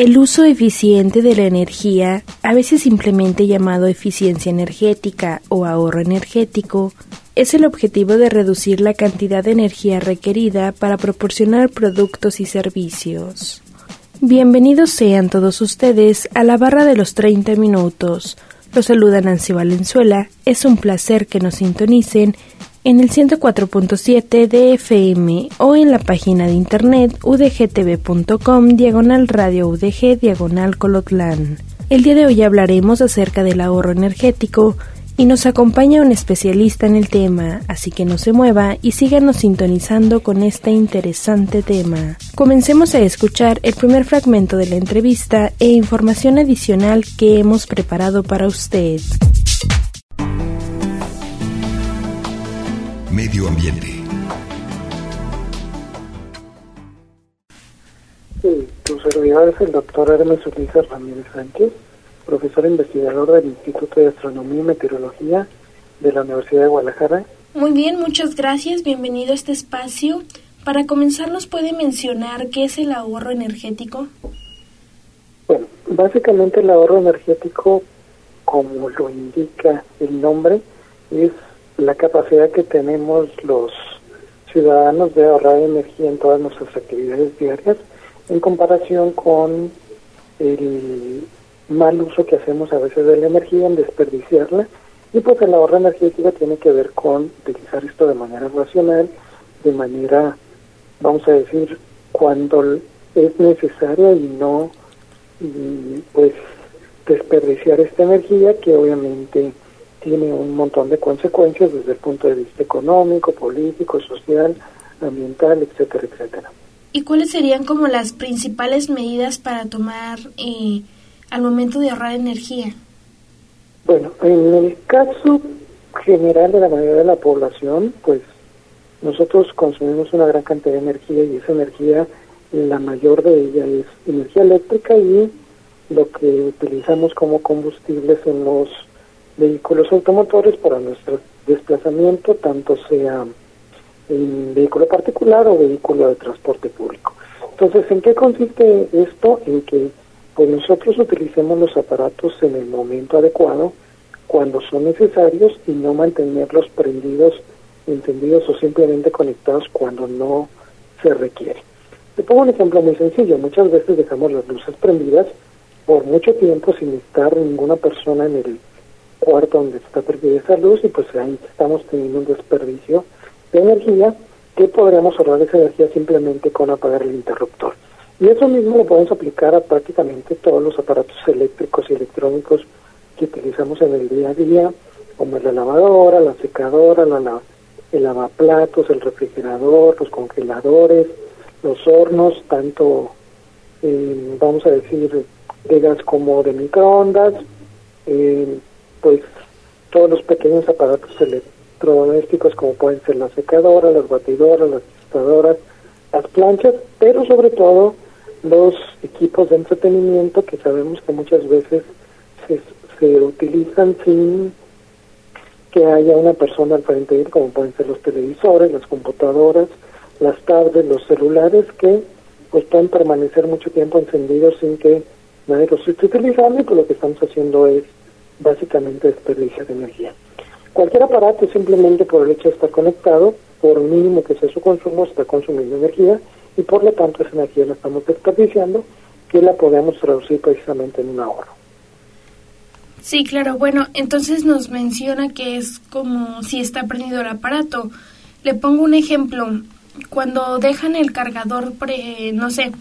El uso eficiente de la energía, a veces simplemente llamado eficiencia energética o ahorro energético, es el objetivo de reducir la cantidad de energía requerida para proporcionar productos y servicios. Bienvenidos sean todos ustedes a la barra de los 30 minutos. Los saluda Nancy Valenzuela. Es un placer que nos sintonicen en el 104.7 de FM o en la página de internet udgtv.com diagonal radio udg diagonal colotlán. El día de hoy hablaremos acerca del ahorro energético y nos acompaña un especialista en el tema, así que no se mueva y síganos sintonizando con este interesante tema. Comencemos a escuchar el primer fragmento de la entrevista e información adicional que hemos preparado para usted. Medio ambiente. Sí, tu servidor es el doctor Hermes Ulises Ramírez Sánchez, profesor investigador del Instituto de Astronomía y Meteorología de la Universidad de Guadalajara. Muy bien, muchas gracias. Bienvenido a este espacio. Para comenzar, ¿nos puede mencionar qué es el ahorro energético? Bueno, básicamente el ahorro energético, como lo indica el nombre, es la capacidad que tenemos los ciudadanos de ahorrar energía en todas nuestras actividades diarias en comparación con el mal uso que hacemos a veces de la energía en desperdiciarla. Y pues el ahorro energético tiene que ver con utilizar esto de manera racional, de manera, vamos a decir, cuando es necesaria y no pues desperdiciar esta energía que obviamente tiene un montón de consecuencias desde el punto de vista económico, político, social, ambiental, etcétera, etcétera. ¿Y cuáles serían como las principales medidas para tomar eh, al momento de ahorrar energía? Bueno, en el caso general de la mayoría de la población, pues nosotros consumimos una gran cantidad de energía y esa energía, la mayor de ella es energía eléctrica y lo que utilizamos como combustibles en los vehículos automotores para nuestro desplazamiento, tanto sea en vehículo particular o vehículo de transporte público. Entonces, ¿en qué consiste esto? En que pues nosotros utilicemos los aparatos en el momento adecuado, cuando son necesarios y no mantenerlos prendidos, encendidos o simplemente conectados cuando no se requiere. Te pongo un ejemplo muy sencillo. Muchas veces dejamos las luces prendidas por mucho tiempo sin estar ninguna persona en el cuarto donde está perdida esa luz y pues ahí estamos teniendo un desperdicio de energía que podríamos ahorrar esa energía simplemente con apagar el interruptor. Y eso mismo lo podemos aplicar a prácticamente todos los aparatos eléctricos y electrónicos que utilizamos en el día a día, como la lavadora, la secadora, la, el lavaplatos, el refrigerador, los congeladores, los hornos, tanto, eh, vamos a decir, de gas como de microondas, eh, pues todos los pequeños aparatos electrodomésticos como pueden ser la secadora, las batidoras, las tostadoras, las planchas, pero sobre todo los equipos de entretenimiento que sabemos que muchas veces se, se utilizan sin que haya una persona al frente de él, como pueden ser los televisores, las computadoras, las tablets, los celulares, que pues pueden permanecer mucho tiempo encendidos sin que nadie los esté utilizando y pues lo que estamos haciendo es básicamente desperdicio de energía. Cualquier aparato simplemente por el hecho de estar conectado, por mínimo que sea su consumo, está consumiendo energía y por lo tanto esa energía la estamos desperdiciando que la podemos traducir precisamente en un ahorro. Sí, claro. Bueno, entonces nos menciona que es como si está prendido el aparato. Le pongo un ejemplo. Cuando dejan el cargador, pre, no sé,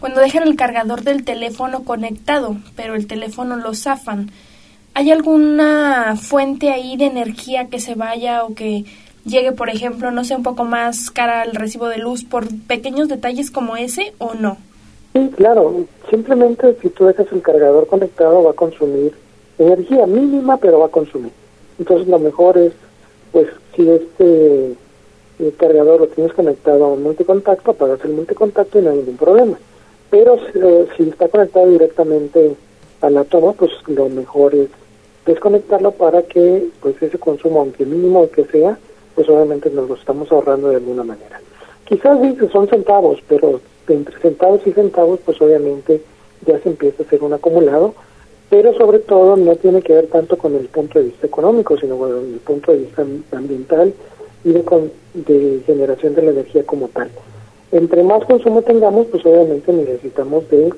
cuando dejan el cargador del teléfono conectado, pero el teléfono lo zafan, ¿hay alguna fuente ahí de energía que se vaya o que llegue, por ejemplo, no sé, un poco más cara al recibo de luz por pequeños detalles como ese o no? Sí, claro. Simplemente si tú dejas el cargador conectado va a consumir energía mínima, pero va a consumir. Entonces lo mejor es, pues, si este el cargador lo tienes conectado a un multicontacto, apagas el multicontacto y no hay ningún problema. Pero eh, si está conectado directamente a la toma, pues lo mejor es desconectarlo para que pues ese consumo, aunque mínimo que sea, pues obviamente nos lo estamos ahorrando de alguna manera. Quizás dice son centavos, pero entre centavos y centavos, pues obviamente ya se empieza a hacer un acumulado, pero sobre todo no tiene que ver tanto con el punto de vista económico, sino con el punto de vista ambiental y de, de generación de la energía como tal. Entre más consumo tengamos, pues obviamente necesitamos de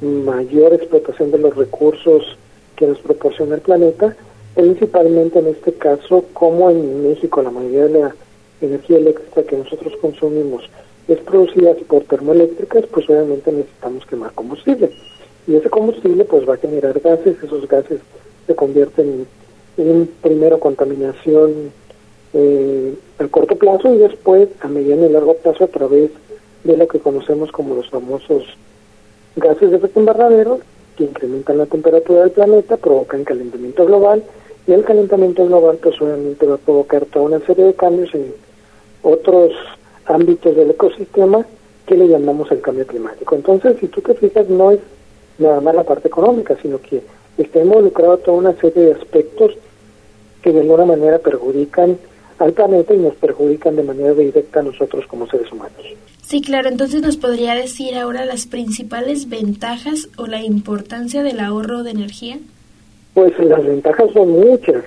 mayor explotación de los recursos que nos proporciona el planeta, principalmente en este caso, como en México la mayoría de la energía eléctrica que nosotros consumimos es producida por termoeléctricas, pues obviamente necesitamos quemar combustible. Y ese combustible pues va a generar gases, esos gases se convierten en, primero contaminación eh, a corto plazo y después a mediano y largo plazo a través de lo que conocemos como los famosos gases de efecto invernadero que incrementan la temperatura del planeta, provocan calentamiento global y el calentamiento global pues obviamente va a provocar toda una serie de cambios en otros ámbitos del ecosistema que le llamamos el cambio climático. Entonces, si tú te fijas, no es nada más la parte económica, sino que está involucrado toda una serie de aspectos que de alguna manera perjudican al planeta y nos perjudican de manera directa a nosotros como seres humanos. Sí, claro, entonces nos podría decir ahora las principales ventajas o la importancia del ahorro de energía. Pues las ventajas son muchas.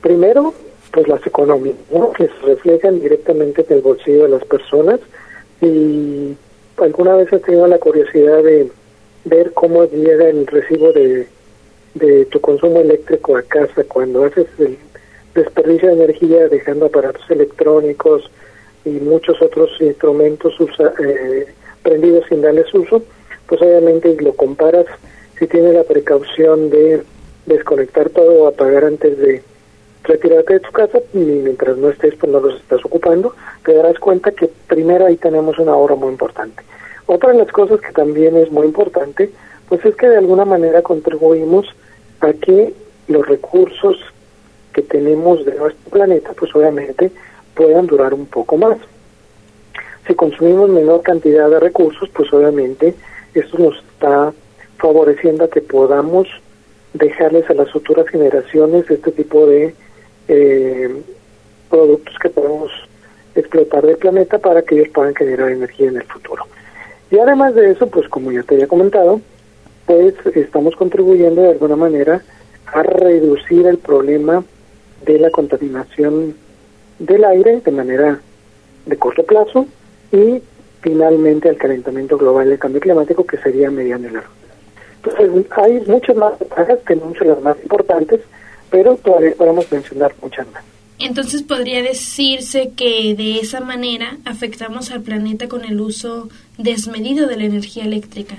Primero, pues las económicas, que se reflejan directamente en el bolsillo de las personas. Y alguna vez has tenido la curiosidad de ver cómo llega el recibo de, de tu consumo eléctrico a casa cuando haces el desperdicio de energía dejando aparatos electrónicos y muchos otros instrumentos usa, eh, prendidos sin darles uso, pues obviamente lo comparas si tienes la precaución de desconectar todo o apagar antes de retirarte de tu casa y mientras no estés pues no los estás ocupando, te darás cuenta que primero ahí tenemos un ahorro muy importante. Otra de las cosas que también es muy importante, pues es que de alguna manera contribuimos a que los recursos que tenemos de nuestro planeta, pues obviamente puedan durar un poco más. Si consumimos menor cantidad de recursos, pues obviamente esto nos está favoreciendo a que podamos dejarles a las futuras generaciones este tipo de eh, productos que podemos explotar del planeta para que ellos puedan generar energía en el futuro. Y además de eso, pues como ya te había comentado, pues estamos contribuyendo de alguna manera a reducir el problema de la contaminación del aire de manera de corto plazo y finalmente al calentamiento global del cambio climático que sería mediano y largo. Entonces hay muchas más que muchas las más importantes, pero todavía podemos mencionar muchas más. Entonces podría decirse que de esa manera afectamos al planeta con el uso desmedido de la energía eléctrica.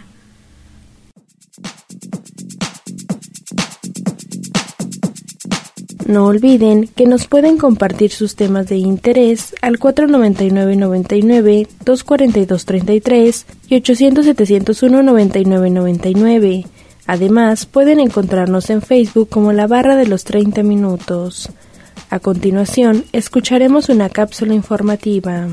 No olviden que nos pueden compartir sus temas de interés al 499-99, 242-33 y 800-701-9999. Además, pueden encontrarnos en Facebook como la barra de los 30 minutos. A continuación, escucharemos una cápsula informativa.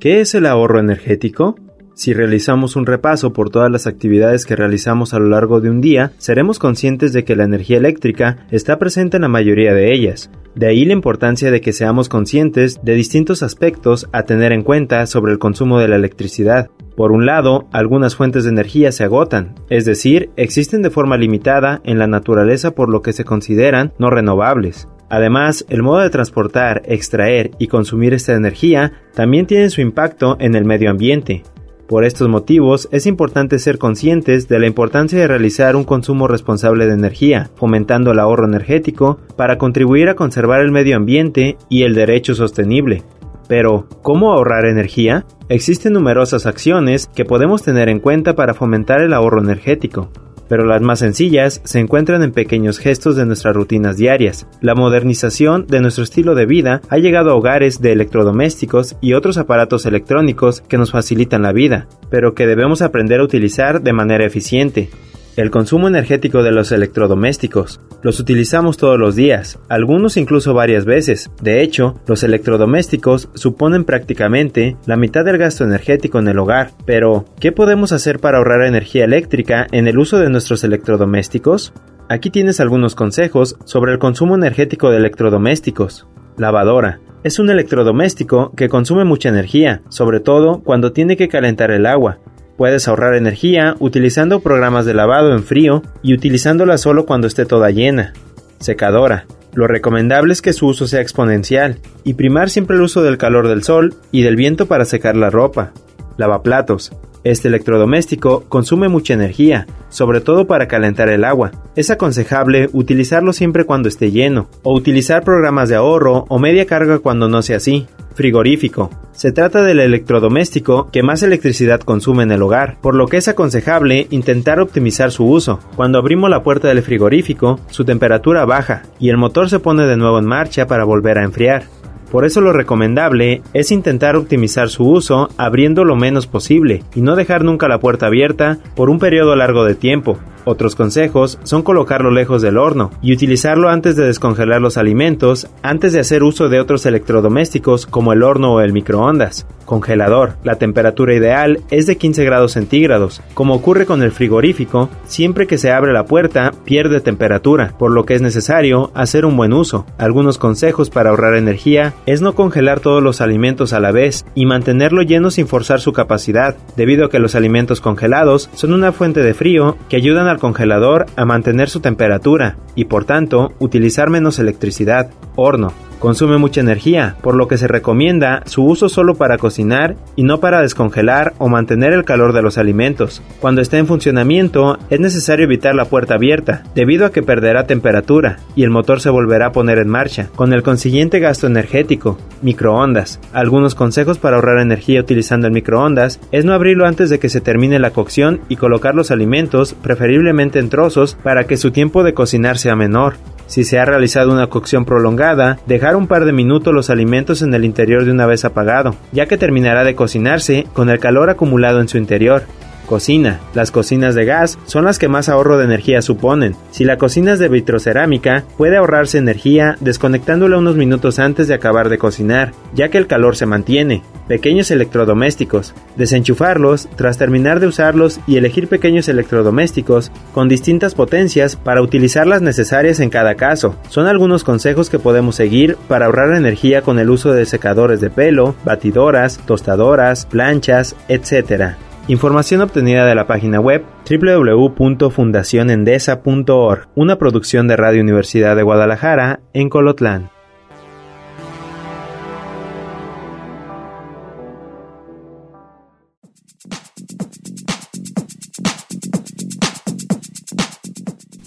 ¿Qué es el ahorro energético? Si realizamos un repaso por todas las actividades que realizamos a lo largo de un día, seremos conscientes de que la energía eléctrica está presente en la mayoría de ellas. De ahí la importancia de que seamos conscientes de distintos aspectos a tener en cuenta sobre el consumo de la electricidad. Por un lado, algunas fuentes de energía se agotan, es decir, existen de forma limitada en la naturaleza por lo que se consideran no renovables. Además, el modo de transportar, extraer y consumir esta energía también tiene su impacto en el medio ambiente, por estos motivos, es importante ser conscientes de la importancia de realizar un consumo responsable de energía, fomentando el ahorro energético para contribuir a conservar el medio ambiente y el derecho sostenible. Pero, ¿cómo ahorrar energía? Existen numerosas acciones que podemos tener en cuenta para fomentar el ahorro energético. Pero las más sencillas se encuentran en pequeños gestos de nuestras rutinas diarias. La modernización de nuestro estilo de vida ha llegado a hogares de electrodomésticos y otros aparatos electrónicos que nos facilitan la vida, pero que debemos aprender a utilizar de manera eficiente. El consumo energético de los electrodomésticos. Los utilizamos todos los días, algunos incluso varias veces. De hecho, los electrodomésticos suponen prácticamente la mitad del gasto energético en el hogar. Pero, ¿qué podemos hacer para ahorrar energía eléctrica en el uso de nuestros electrodomésticos? Aquí tienes algunos consejos sobre el consumo energético de electrodomésticos. Lavadora. Es un electrodoméstico que consume mucha energía, sobre todo cuando tiene que calentar el agua. Puedes ahorrar energía utilizando programas de lavado en frío y utilizándola solo cuando esté toda llena. Secadora. Lo recomendable es que su uso sea exponencial y primar siempre el uso del calor del sol y del viento para secar la ropa. Lavaplatos. Este electrodoméstico consume mucha energía, sobre todo para calentar el agua. Es aconsejable utilizarlo siempre cuando esté lleno, o utilizar programas de ahorro o media carga cuando no sea así. Frigorífico. Se trata del electrodoméstico que más electricidad consume en el hogar, por lo que es aconsejable intentar optimizar su uso. Cuando abrimos la puerta del frigorífico, su temperatura baja y el motor se pone de nuevo en marcha para volver a enfriar. Por eso lo recomendable es intentar optimizar su uso abriendo lo menos posible y no dejar nunca la puerta abierta por un periodo largo de tiempo. Otros consejos son colocarlo lejos del horno y utilizarlo antes de descongelar los alimentos, antes de hacer uso de otros electrodomésticos como el horno o el microondas. Congelador. La temperatura ideal es de 15 grados centígrados. Como ocurre con el frigorífico, siempre que se abre la puerta pierde temperatura, por lo que es necesario hacer un buen uso. Algunos consejos para ahorrar energía es no congelar todos los alimentos a la vez y mantenerlo lleno sin forzar su capacidad, debido a que los alimentos congelados son una fuente de frío que ayudan al congelador a mantener su temperatura y por tanto utilizar menos electricidad. Horno. Consume mucha energía, por lo que se recomienda su uso solo para cocinar y no para descongelar o mantener el calor de los alimentos. Cuando esté en funcionamiento, es necesario evitar la puerta abierta, debido a que perderá temperatura y el motor se volverá a poner en marcha, con el consiguiente gasto energético. Microondas. Algunos consejos para ahorrar energía utilizando el microondas es no abrirlo antes de que se termine la cocción y colocar los alimentos, preferiblemente en trozos, para que su tiempo de cocinar sea menor. Si se ha realizado una cocción prolongada, dejar un par de minutos los alimentos en el interior de una vez apagado, ya que terminará de cocinarse con el calor acumulado en su interior. Cocina. Las cocinas de gas son las que más ahorro de energía suponen. Si la cocina es de vitrocerámica, puede ahorrarse energía desconectándola unos minutos antes de acabar de cocinar, ya que el calor se mantiene. Pequeños electrodomésticos. Desenchufarlos tras terminar de usarlos y elegir pequeños electrodomésticos con distintas potencias para utilizar las necesarias en cada caso. Son algunos consejos que podemos seguir para ahorrar energía con el uso de secadores de pelo, batidoras, tostadoras, planchas, etc. Información obtenida de la página web www.fundacionendesa.org, una producción de Radio Universidad de Guadalajara en Colotlán.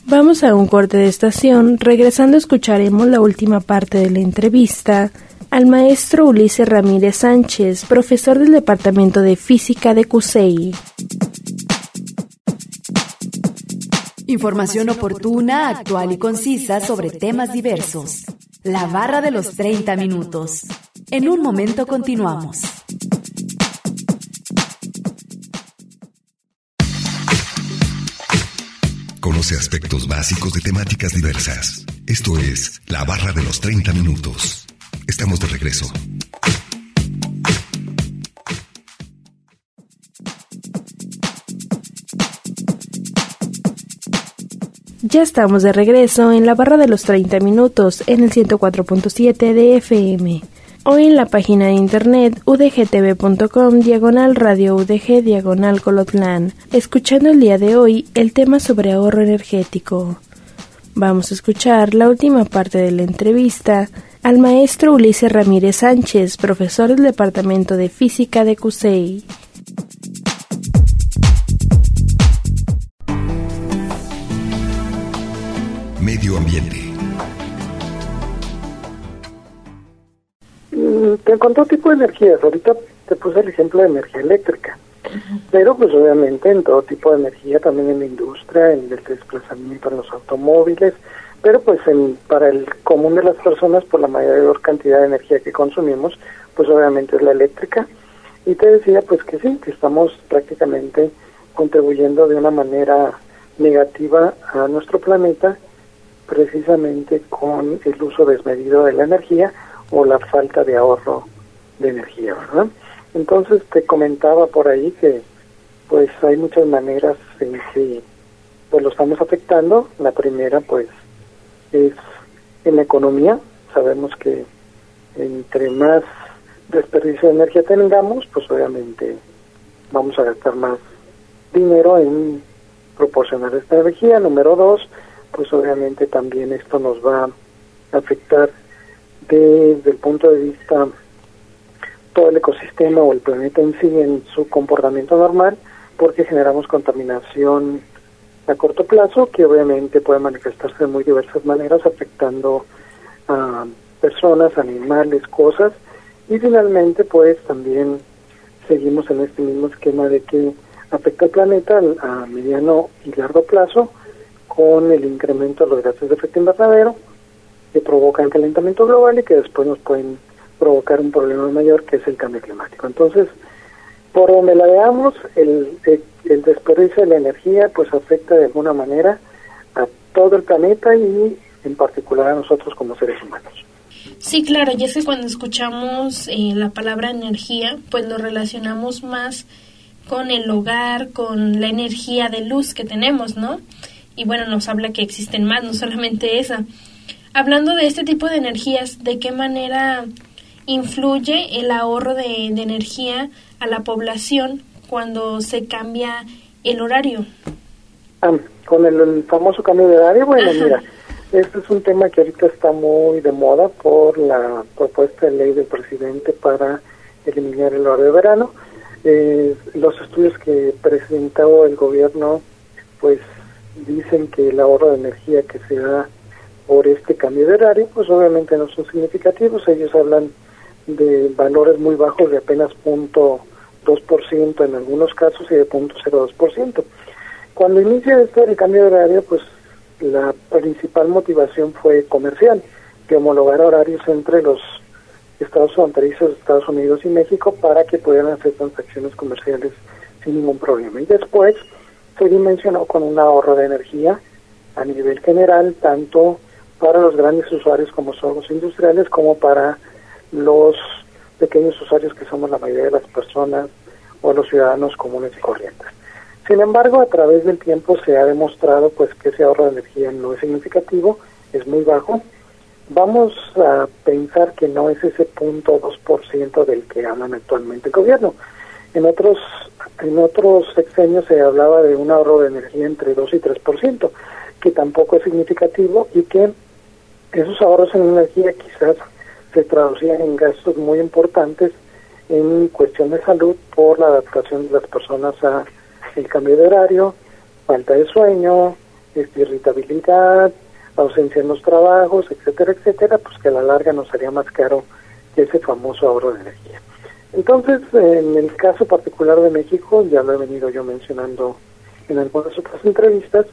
Vamos a un corte de estación, regresando escucharemos la última parte de la entrevista al maestro Ulises Ramírez Sánchez, profesor del Departamento de Física de CUSEI. Información oportuna, actual y concisa sobre temas diversos. La barra de los 30 minutos. En un momento continuamos. Conoce aspectos básicos de temáticas diversas. Esto es La barra de los 30 minutos. Estamos de regreso. Ya estamos de regreso en la barra de los 30 minutos en el 104.7 de FM. Hoy en la página de internet udgtv.com diagonal radio udg diagonal colotlán, escuchando el día de hoy el tema sobre ahorro energético. Vamos a escuchar la última parte de la entrevista al maestro Ulises Ramírez Sánchez, profesor del Departamento de Física de CUSEI. Medio ambiente. Mm, Te encontró tipo de energías. Ahorita te puse el ejemplo de energía eléctrica. pero pues obviamente en todo tipo de energía, también en la industria, en el desplazamiento en los automóviles, pero pues en, para el común de las personas, por la mayor cantidad de energía que consumimos, pues obviamente es la eléctrica. Y te decía pues que sí, que estamos prácticamente contribuyendo de una manera negativa a nuestro planeta precisamente con el uso desmedido de la energía o la falta de ahorro de energía. Entonces te comentaba por ahí que pues hay muchas maneras en que pues lo estamos afectando. La primera pues es en la economía. Sabemos que entre más desperdicio de energía tengamos, pues obviamente vamos a gastar más dinero en proporcionar esta energía. Número dos, pues obviamente también esto nos va a afectar desde el punto de vista todo el ecosistema o el planeta en sí en su comportamiento normal porque generamos contaminación a corto plazo que obviamente puede manifestarse de muy diversas maneras afectando a personas, animales, cosas y finalmente pues también seguimos en este mismo esquema de que afecta al planeta a mediano y largo plazo con el incremento de los gases de efecto invernadero que provocan calentamiento global y que después nos pueden provocar un problema mayor que es el cambio climático. Entonces, por donde la veamos, el, desperdicio de la energía pues afecta de alguna manera a todo el planeta y en particular a nosotros como seres humanos. Sí, claro, y es que cuando escuchamos eh, la palabra energía, pues lo relacionamos más con el hogar, con la energía de luz que tenemos, ¿no? Y bueno, nos habla que existen más, no solamente esa. Hablando de este tipo de energías, ¿de qué manera influye el ahorro de, energía a la población cuando se cambia el horario? Ah, con el, famoso cambio de horario, bueno, mira, este es un tema que ahorita está muy de moda por la propuesta de ley del presidente para eliminar el horario de verano. Eh, los estudios que presentó el gobierno, pues dicen que el ahorro de energía que se da por este cambio de horario, pues obviamente no son significativos. Ellos hablan de valores muy bajos de apenas punto ciento en algunos casos y de punto ciento Cuando inicia esto el cambio de horario, pues la principal motivación fue comercial, que homologar horarios entre los estados fronterizos Estados Unidos y México para que pudieran hacer transacciones comerciales sin ningún problema. Y después se dimensionó con un ahorro de energía a nivel general, tanto para los grandes usuarios como son los industriales, como para los pequeños usuarios que somos la mayoría de las personas o los ciudadanos comunes y corrientes. Sin embargo, a través del tiempo se ha demostrado pues que ese ahorro de energía no es significativo, es muy bajo. Vamos a pensar que no es ese punto 2% del que hablan actualmente el gobierno. En otros en otros sexenios se hablaba de un ahorro de energía entre 2 y 3%, que tampoco es significativo y que esos ahorros en energía quizás se traducían en gastos muy importantes en cuestión de salud por la adaptación de las personas a el cambio de horario, falta de sueño, irritabilidad, ausencia en los trabajos, etcétera, etcétera, pues que a la larga nos sería más caro que ese famoso ahorro de energía. Entonces, en el caso particular de México, ya lo he venido yo mencionando en algunas otras entrevistas,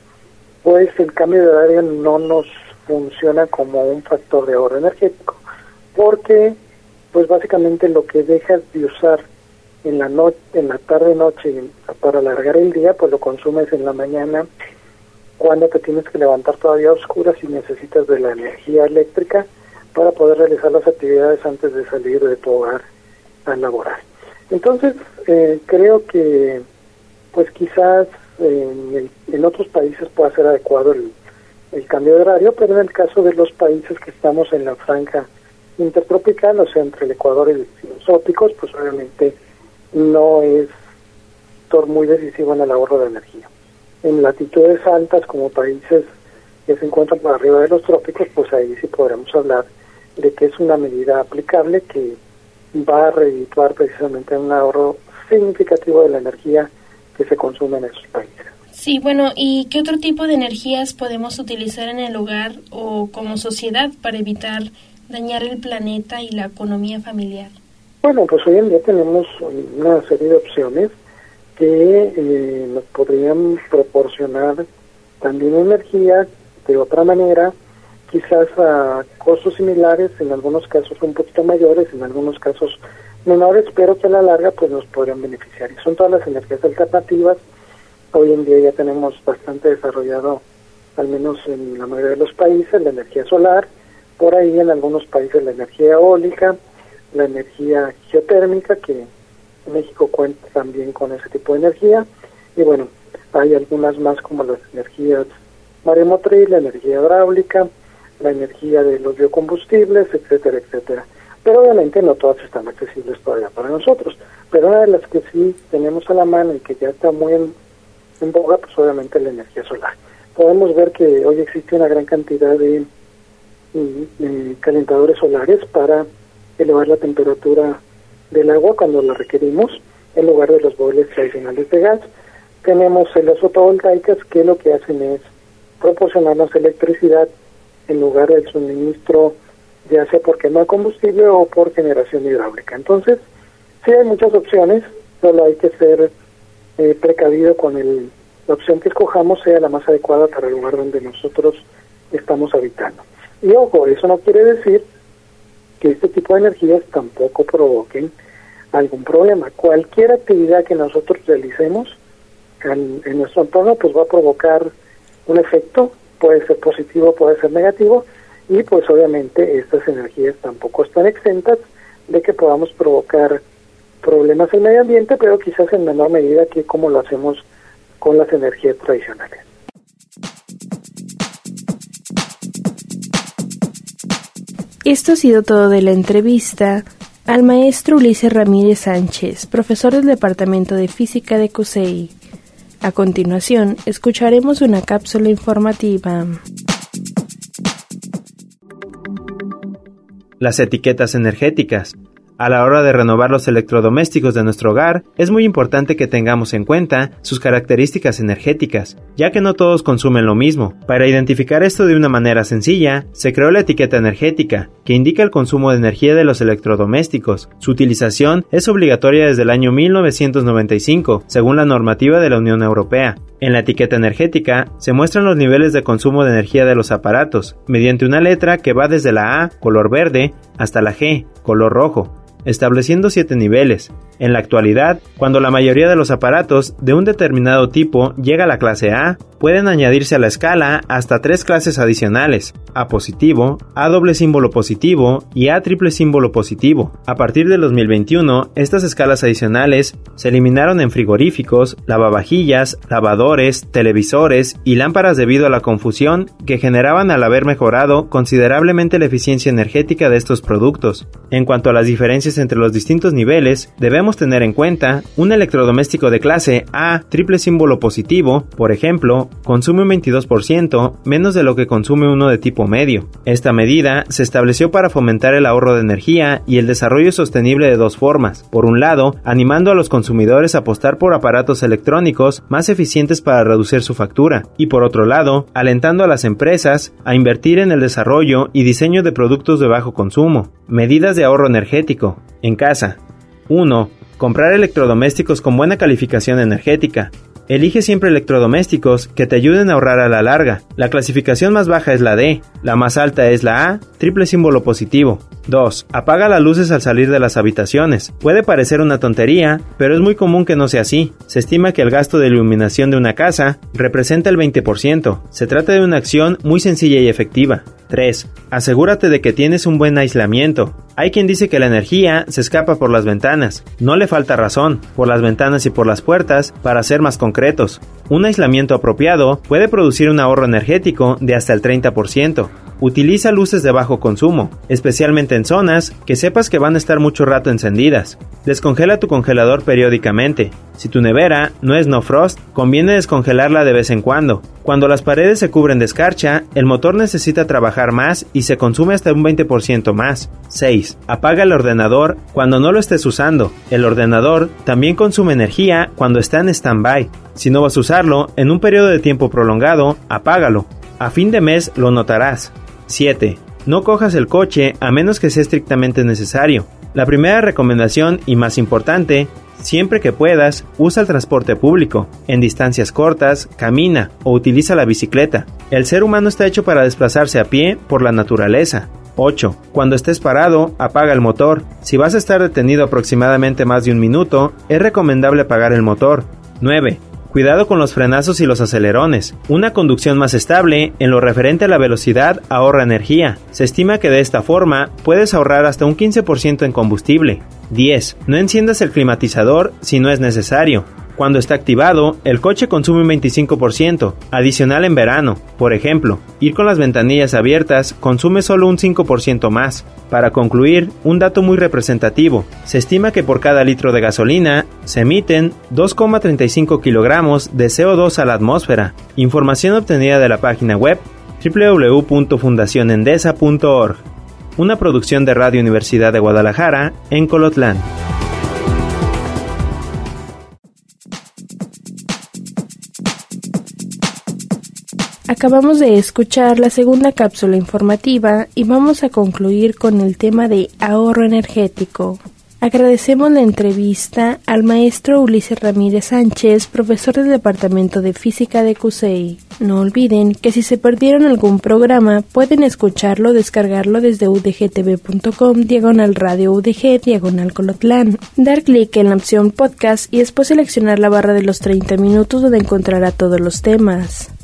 pues el cambio de horario no nos funciona como un factor de ahorro energético, porque pues básicamente lo que dejas de usar en la noche, en la tarde noche para alargar el día, pues lo consumes en la mañana cuando te tienes que levantar todavía a oscuras y necesitas de la energía eléctrica para poder realizar las actividades antes de salir de tu hogar a laborar. Entonces, eh, creo que pues quizás en, en otros países pueda ser adecuado el, el cambio de horario, pero en el caso de los países que estamos en la franja intertropical, o sea, entre el Ecuador y los trópicos, pues obviamente no es muy decisivo en el ahorro de energía. En latitudes altas, como países que se encuentran por arriba de los trópicos, pues ahí sí podremos hablar de que es una medida aplicable que va a redituar precisamente un ahorro significativo de la energía que se consume en esos países. Sí, bueno, ¿y qué otro tipo de energías podemos utilizar en el hogar o como sociedad para evitar dañar el planeta y la economía familiar? Bueno, pues hoy en día tenemos una serie de opciones que eh, nos podrían proporcionar también energía de otra manera, quizás a costos similares, en algunos casos un poquito mayores, en algunos casos menores, pero que a la larga pues nos podrían beneficiar. Y son todas las energías alternativas. Hoy en día ya tenemos bastante desarrollado, al menos en la mayoría de los países, la energía solar, por ahí en algunos países la energía eólica, la energía geotérmica, que México cuenta también con ese tipo de energía, y bueno, hay algunas más como las energías maremotriz, la energía hidráulica, la energía de los biocombustibles, etcétera, etcétera. Pero obviamente no todas están accesibles todavía para nosotros. Pero una de las que sí tenemos a la mano y que ya está muy en, en boga, pues obviamente la energía solar. Podemos ver que hoy existe una gran cantidad de calentadores solares para elevar la temperatura del agua cuando la requerimos en lugar de los boiles tradicionales de gas. Tenemos las fotovoltaicas que lo que hacen es proporcionarnos electricidad en lugar del suministro ya sea por quema de combustible o por generación hidráulica. Entonces, sí hay muchas opciones, solo hay que ser eh, precavido con el, la opción que escojamos sea la más adecuada para el lugar donde nosotros estamos habitando. Y ojo, eso no quiere decir que este tipo de energías tampoco provoquen algún problema. Cualquier actividad que nosotros realicemos en, en nuestro entorno pues va a provocar un efecto, puede ser positivo, puede ser negativo, y pues obviamente estas energías tampoco están exentas de que podamos provocar problemas en el medio ambiente, pero quizás en menor medida que como lo hacemos con las energías tradicionales. Esto ha sido todo de la entrevista al maestro Ulises Ramírez Sánchez, profesor del Departamento de Física de CUSEI. A continuación, escucharemos una cápsula informativa. Las etiquetas energéticas. A la hora de renovar los electrodomésticos de nuestro hogar, es muy importante que tengamos en cuenta sus características energéticas, ya que no todos consumen lo mismo. Para identificar esto de una manera sencilla, se creó la etiqueta energética, que indica el consumo de energía de los electrodomésticos. Su utilización es obligatoria desde el año 1995, según la normativa de la Unión Europea. En la etiqueta energética se muestran los niveles de consumo de energía de los aparatos, mediante una letra que va desde la A, color verde, hasta la G, color rojo estableciendo siete niveles. En la actualidad, cuando la mayoría de los aparatos de un determinado tipo llega a la clase A, pueden añadirse a la escala hasta tres clases adicionales, A positivo, A doble símbolo positivo y A triple símbolo positivo. A partir del 2021, estas escalas adicionales se eliminaron en frigoríficos, lavavajillas, lavadores, televisores y lámparas debido a la confusión que generaban al haber mejorado considerablemente la eficiencia energética de estos productos. En cuanto a las diferencias entre los distintos niveles, debemos tener en cuenta un electrodoméstico de clase A triple símbolo positivo, por ejemplo, consume un 22% menos de lo que consume uno de tipo medio. Esta medida se estableció para fomentar el ahorro de energía y el desarrollo sostenible de dos formas. Por un lado, animando a los consumidores a apostar por aparatos electrónicos más eficientes para reducir su factura, y por otro lado, alentando a las empresas a invertir en el desarrollo y diseño de productos de bajo consumo. Medidas de ahorro energético. En casa. 1. Comprar electrodomésticos con buena calificación energética. Elige siempre electrodomésticos que te ayuden a ahorrar a la larga. La clasificación más baja es la D, la más alta es la A, triple símbolo positivo. 2. Apaga las luces al salir de las habitaciones. Puede parecer una tontería, pero es muy común que no sea así. Se estima que el gasto de iluminación de una casa representa el 20%. Se trata de una acción muy sencilla y efectiva. 3. Asegúrate de que tienes un buen aislamiento. Hay quien dice que la energía se escapa por las ventanas. No le falta razón, por las ventanas y por las puertas, para ser más concretos. Un aislamiento apropiado puede producir un ahorro energético de hasta el 30%. Utiliza luces de bajo consumo, especialmente en zonas que sepas que van a estar mucho rato encendidas. Descongela tu congelador periódicamente. Si tu nevera no es no frost, conviene descongelarla de vez en cuando. Cuando las paredes se cubren de escarcha, el motor necesita trabajar más y se consume hasta un 20% más. 6. Apaga el ordenador cuando no lo estés usando. El ordenador también consume energía cuando está en stand-by. Si no vas a usarlo en un periodo de tiempo prolongado, apágalo. A fin de mes lo notarás. 7. No cojas el coche a menos que sea estrictamente necesario. La primera recomendación y más importante Siempre que puedas, usa el transporte público. En distancias cortas, camina o utiliza la bicicleta. El ser humano está hecho para desplazarse a pie por la naturaleza. 8. Cuando estés parado, apaga el motor. Si vas a estar detenido aproximadamente más de un minuto, es recomendable apagar el motor. 9. Cuidado con los frenazos y los acelerones. Una conducción más estable, en lo referente a la velocidad, ahorra energía. Se estima que de esta forma puedes ahorrar hasta un 15% en combustible. 10. No enciendas el climatizador si no es necesario. Cuando está activado, el coche consume un 25%, adicional en verano. Por ejemplo, ir con las ventanillas abiertas consume solo un 5% más. Para concluir, un dato muy representativo. Se estima que por cada litro de gasolina se emiten 2,35 kilogramos de CO2 a la atmósfera. Información obtenida de la página web www.fundacionendesa.org. Una producción de Radio Universidad de Guadalajara en Colotlán. Acabamos de escuchar la segunda cápsula informativa y vamos a concluir con el tema de ahorro energético. Agradecemos la entrevista al maestro Ulises Ramírez Sánchez, profesor del Departamento de Física de CUSEI. No olviden que si se perdieron algún programa pueden escucharlo o descargarlo desde udgtv.com diagonal radio udg diagonal colotlán. Dar clic en la opción podcast y después seleccionar la barra de los 30 minutos donde encontrará todos los temas.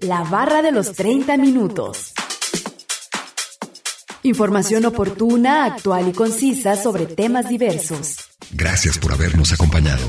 La barra de los 30 minutos. Información oportuna, actual y concisa sobre temas diversos. Gracias por habernos acompañado.